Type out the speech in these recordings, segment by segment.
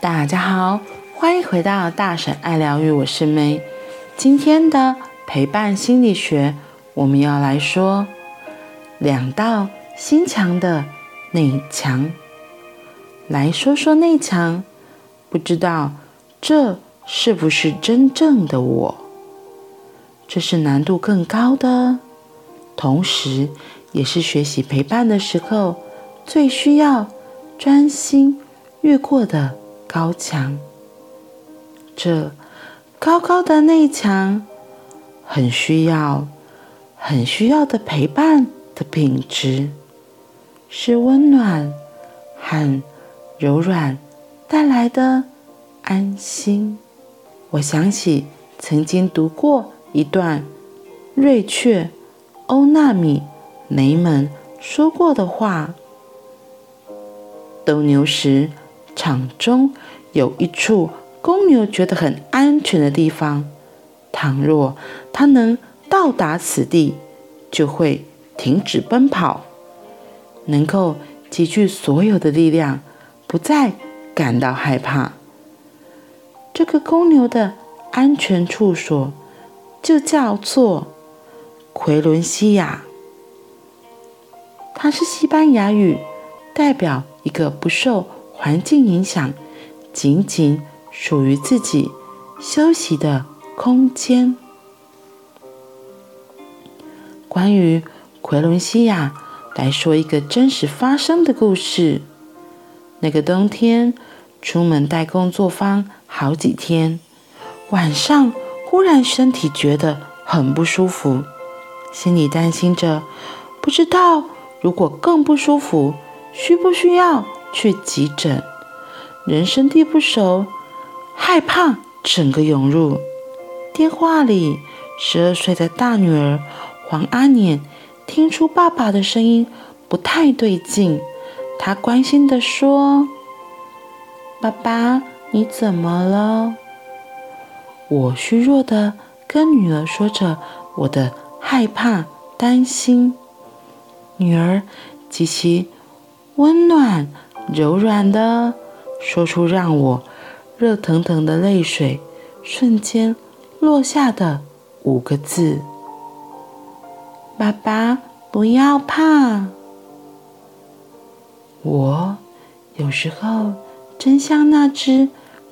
大家好，欢迎回到大婶爱疗愈，我是梅。今天的陪伴心理学，我们要来说两道心墙的内墙。来说说内墙，不知道这是不是真正的我？这是难度更高的，同时也是学习陪伴的时候最需要专心越过的高墙。这高高的内墙，很需要、很需要的陪伴的品质，是温暖和柔软带来的安心。我想起曾经读过一段瑞雀·欧纳米·雷门说过的话：“斗牛时，场中有一处公牛觉得很安全的地方，倘若它能到达此地，就会停止奔跑，能够集聚所有的力量。”不再感到害怕。这个公牛的安全处所就叫做奎伦西亚，它是西班牙语，代表一个不受环境影响、仅仅属于自己休息的空间。关于奎伦西亚，来说一个真实发生的故事。那个冬天，出门带工作坊好几天，晚上忽然身体觉得很不舒服，心里担心着，不知道如果更不舒服，需不需要去急诊？人生地不熟，害怕整个涌入。电话里，十二岁的大女儿黄阿年听出爸爸的声音不太对劲。她关心地说：“爸爸，你怎么了？”我虚弱地跟女儿说着我的害怕、担心。女儿极其温暖、柔软的说出让我热腾腾的泪水瞬间落下的五个字：“爸爸，不要怕。”我有时候真像那只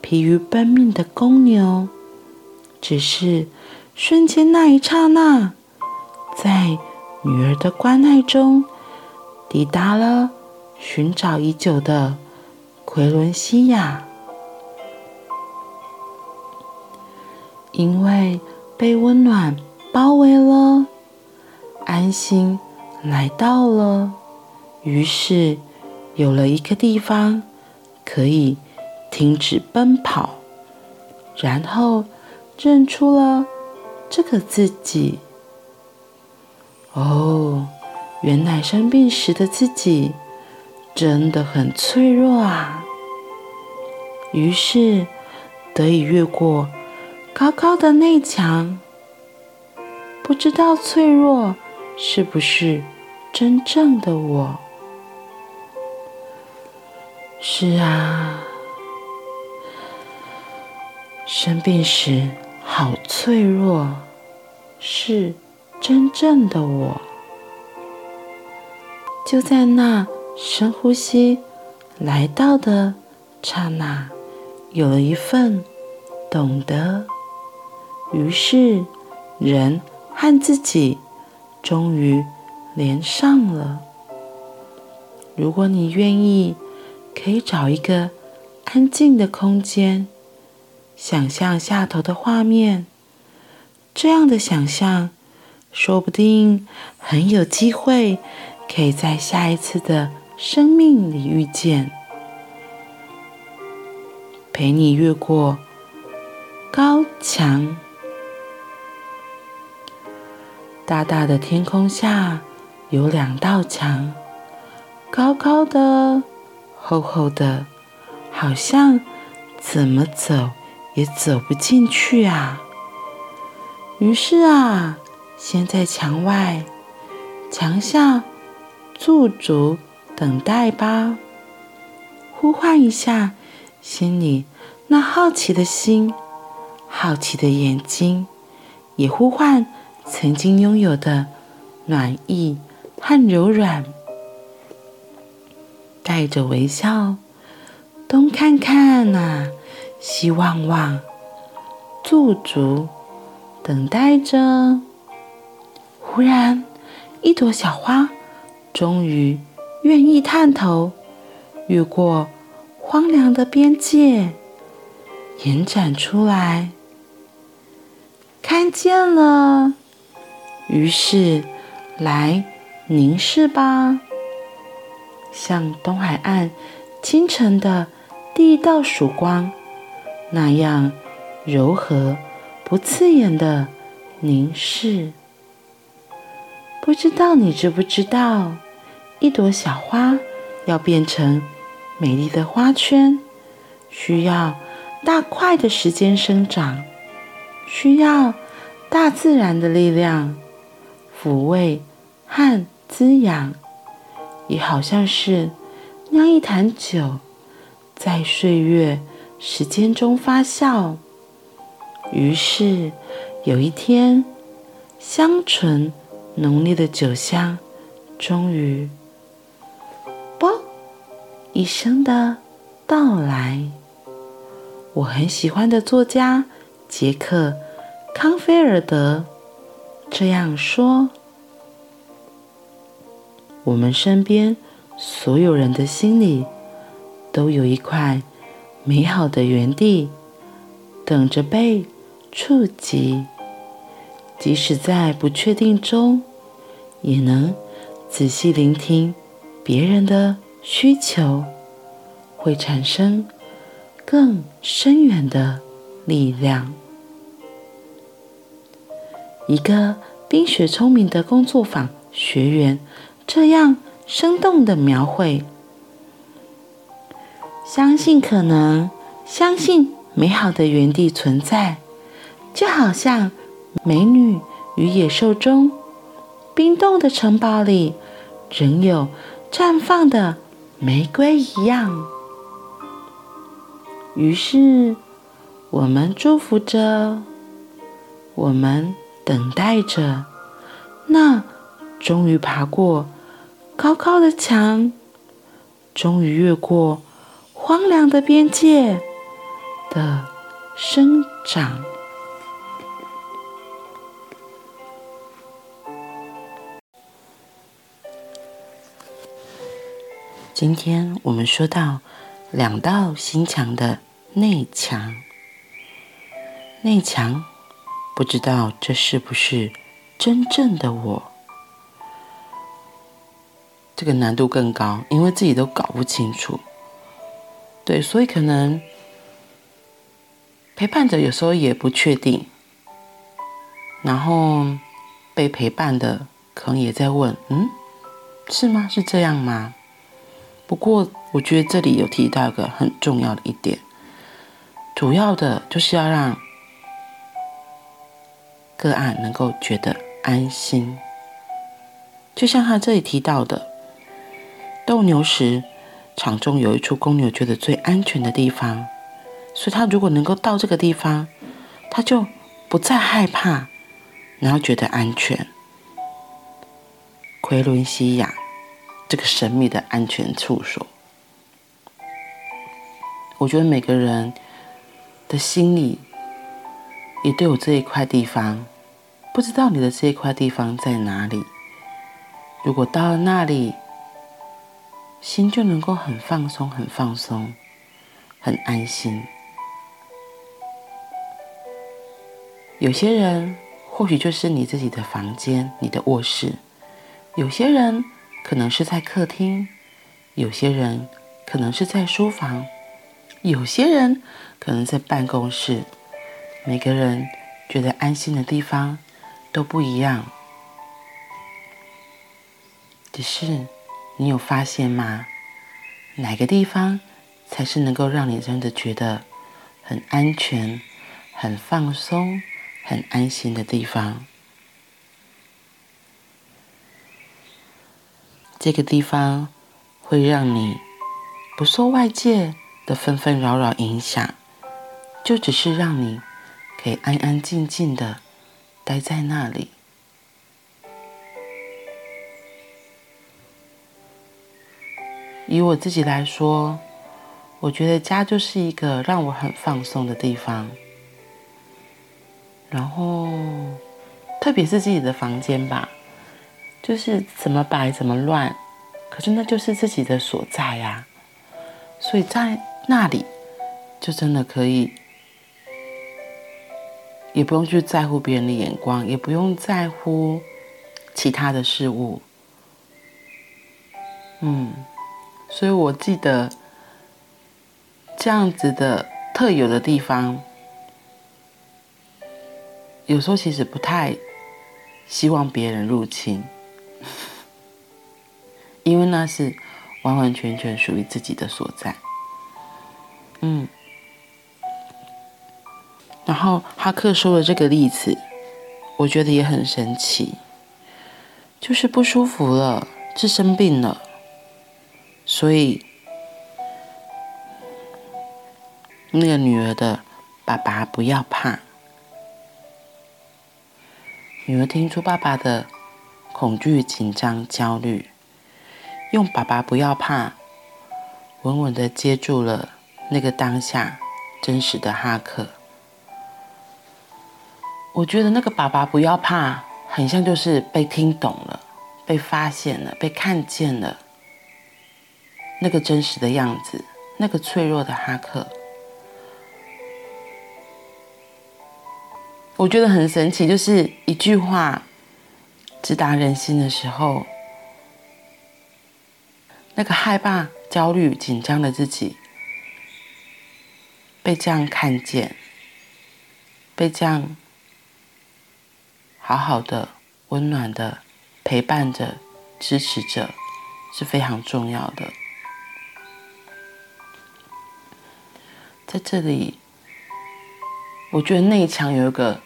疲于奔命的公牛，只是瞬间那一刹那，在女儿的关爱中，抵达了寻找已久的奎伦西亚。因为被温暖包围了，安心来到了，于是。有了一个地方可以停止奔跑，然后认出了这个自己。哦，原来生病时的自己真的很脆弱啊！于是得以越过高高的内墙。不知道脆弱是不是真正的我？是啊，生病时好脆弱，是真正的我。就在那深呼吸来到的刹那，有了一份懂得，于是人和自己终于连上了。如果你愿意。可以找一个安静的空间，想象下头的画面。这样的想象，说不定很有机会可以在下一次的生命里遇见，陪你越过高墙。大大的天空下有两道墙，高高的。厚厚的，好像怎么走也走不进去啊！于是啊，先在墙外、墙下驻足等待吧。呼唤一下心里那好奇的心、好奇的眼睛，也呼唤曾经拥有的暖意和柔软，带着微笑，东看看啊，西望望，驻足等待着。忽然，一朵小花终于愿意探头，越过荒凉的边界，延展出来。看见了，于是来凝视吧，像东海岸清晨的第一道曙光那样柔和不刺眼的凝视。不知道你知不知道，一朵小花要变成美丽的花圈，需要大块的时间生长，需要大自然的力量抚慰和滋养，也好像是酿一坛酒，在岁月时间中发酵。于是有一天，香醇。浓烈的酒香，终于“”一生的到来。我很喜欢的作家杰克·康菲尔德这样说：“我们身边所有人的心里，都有一块美好的原地，等着被触及，即使在不确定中。”也能仔细聆听别人的需求，会产生更深远的力量。一个冰雪聪明的工作坊学员这样生动的描绘：相信可能，相信美好的原地存在，就好像《美女与野兽》中。冰冻的城堡里，仍有绽放的玫瑰一样。于是，我们祝福着，我们等待着，那终于爬过高高的墙，终于越过荒凉的边界的生长。今天我们说到两道心墙的内墙，内墙，不知道这是不是真正的我？这个难度更高，因为自己都搞不清楚。对，所以可能陪伴者有时候也不确定，然后被陪伴的可能也在问：嗯，是吗？是这样吗？不过，我觉得这里有提到一个很重要的一点，主要的就是要让个案能够觉得安心。就像他这里提到的，斗牛时场中有一处公牛觉得最安全的地方，所以他如果能够到这个地方，他就不再害怕，然后觉得安全。奎伦西亚。这个神秘的安全处所，我觉得每个人的心里也都有这一块地方。不知道你的这一块地方在哪里？如果到了那里，心就能够很放松、很放松、很安心。有些人或许就是你自己的房间、你的卧室；有些人。可能是在客厅，有些人可能是在书房，有些人可能在办公室。每个人觉得安心的地方都不一样。只是你有发现吗？哪个地方才是能够让你真的觉得很安全、很放松、很安心的地方？这个地方会让你不受外界的纷纷扰扰影响，就只是让你可以安安静静的待在那里。以我自己来说，我觉得家就是一个让我很放松的地方。然后，特别是自己的房间吧，就是怎么摆怎么乱，可是那就是自己的所在呀。所以在那里，就真的可以，也不用去在乎别人的眼光，也不用在乎其他的事物。嗯，所以我记得这样子的特有的地方，有时候其实不太希望别人入侵，因为那是。完完全全属于自己的所在，嗯。然后哈克说的这个例子，我觉得也很神奇，就是不舒服了，是生病了，所以那个女儿的爸爸不要怕，女儿听出爸爸的恐惧、紧张、焦虑。用“爸爸不要怕”，稳稳的接住了那个当下真实的哈克。我觉得那个“爸爸不要怕”很像就是被听懂了、被发现了、被看见了那个真实的样子，那个脆弱的哈克。我觉得很神奇，就是一句话直达人心的时候。那个害怕、焦虑、紧张的自己，被这样看见，被这样好好的、温暖的陪伴着、支持着，是非常重要的。在这里，我觉得内墙有一个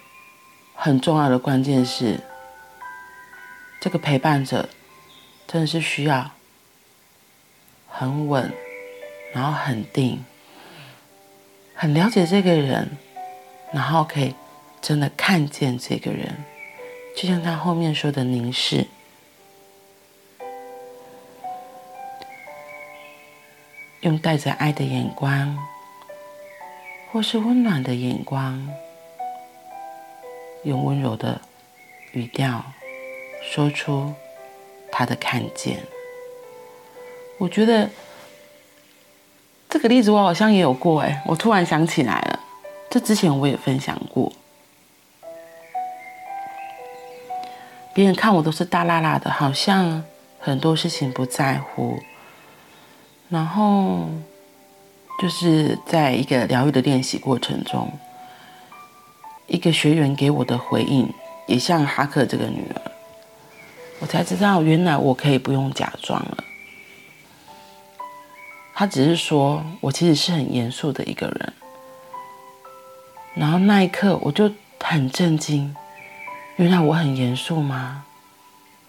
很重要的关键是，这个陪伴者真的是需要。很稳，然后很定，很了解这个人，然后可以真的看见这个人，就像他后面说的凝视，用带着爱的眼光，或是温暖的眼光，用温柔的语调说出他的看见。我觉得这个例子我好像也有过哎，我突然想起来了，这之前我也分享过。别人看我都是大剌剌的，好像很多事情不在乎。然后就是在一个疗愈的练习过程中，一个学员给我的回应也像哈克这个女儿，我才知道原来我可以不用假装了。他只是说，我其实是很严肃的一个人。然后那一刻，我就很震惊，原来我很严肃吗？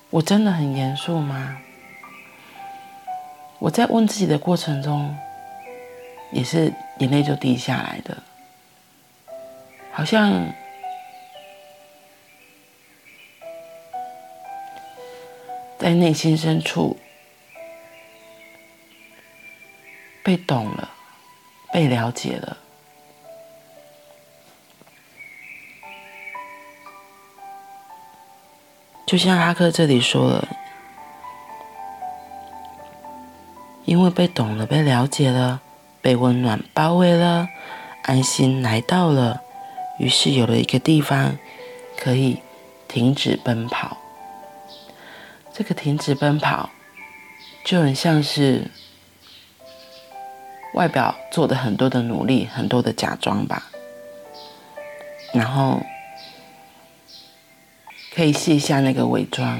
我真的很严肃吗？我在问自己的过程中，也是眼泪就滴下来的，好像在内心深处。被懂了，被了解了，就像哈克这里说了，因为被懂了，被了解了，被温暖包围了，安心来到了，于是有了一个地方可以停止奔跑。这个停止奔跑，就很像是。外表做的很多的努力，很多的假装吧，然后可以卸下那个伪装，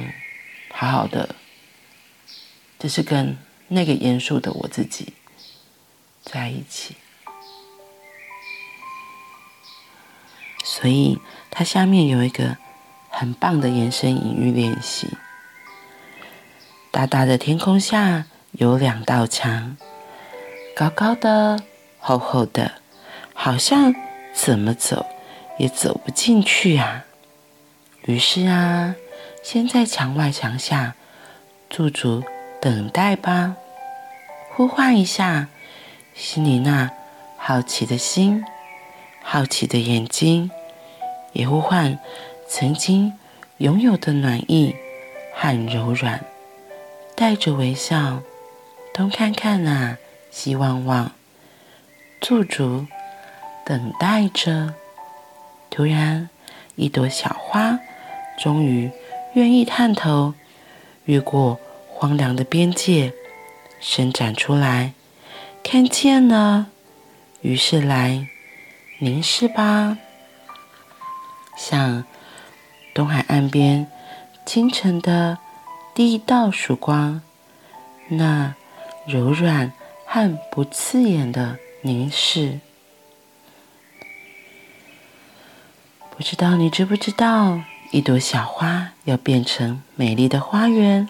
好好的，就是跟那个严肃的我自己在一起。所以它下面有一个很棒的延伸隐喻练习：大大的天空下有两道墙。高高的，厚厚的，好像怎么走也走不进去啊。于是啊，先在墙外墙下驻足等待吧，呼唤一下心里那好奇的心、好奇的眼睛，也呼唤曾经拥有的暖意和柔软，带着微笑，东看看啊，希望望，驻足等待着。突然，一朵小花终于愿意探头，越过荒凉的边界，伸展出来，看见了，于是来凝视吧，像东海岸边清晨的第一道曙光，那柔软和不刺眼的凝视。不知道你知不知道，一朵小花要变成美丽的花园，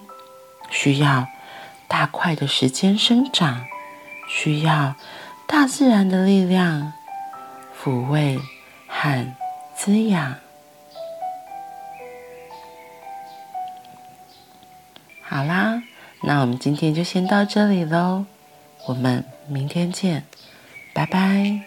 需要大块的时间生长，需要大自然的力量抚慰和滋养。好啦，那我们今天就先到这里喽，我们明天见，拜拜。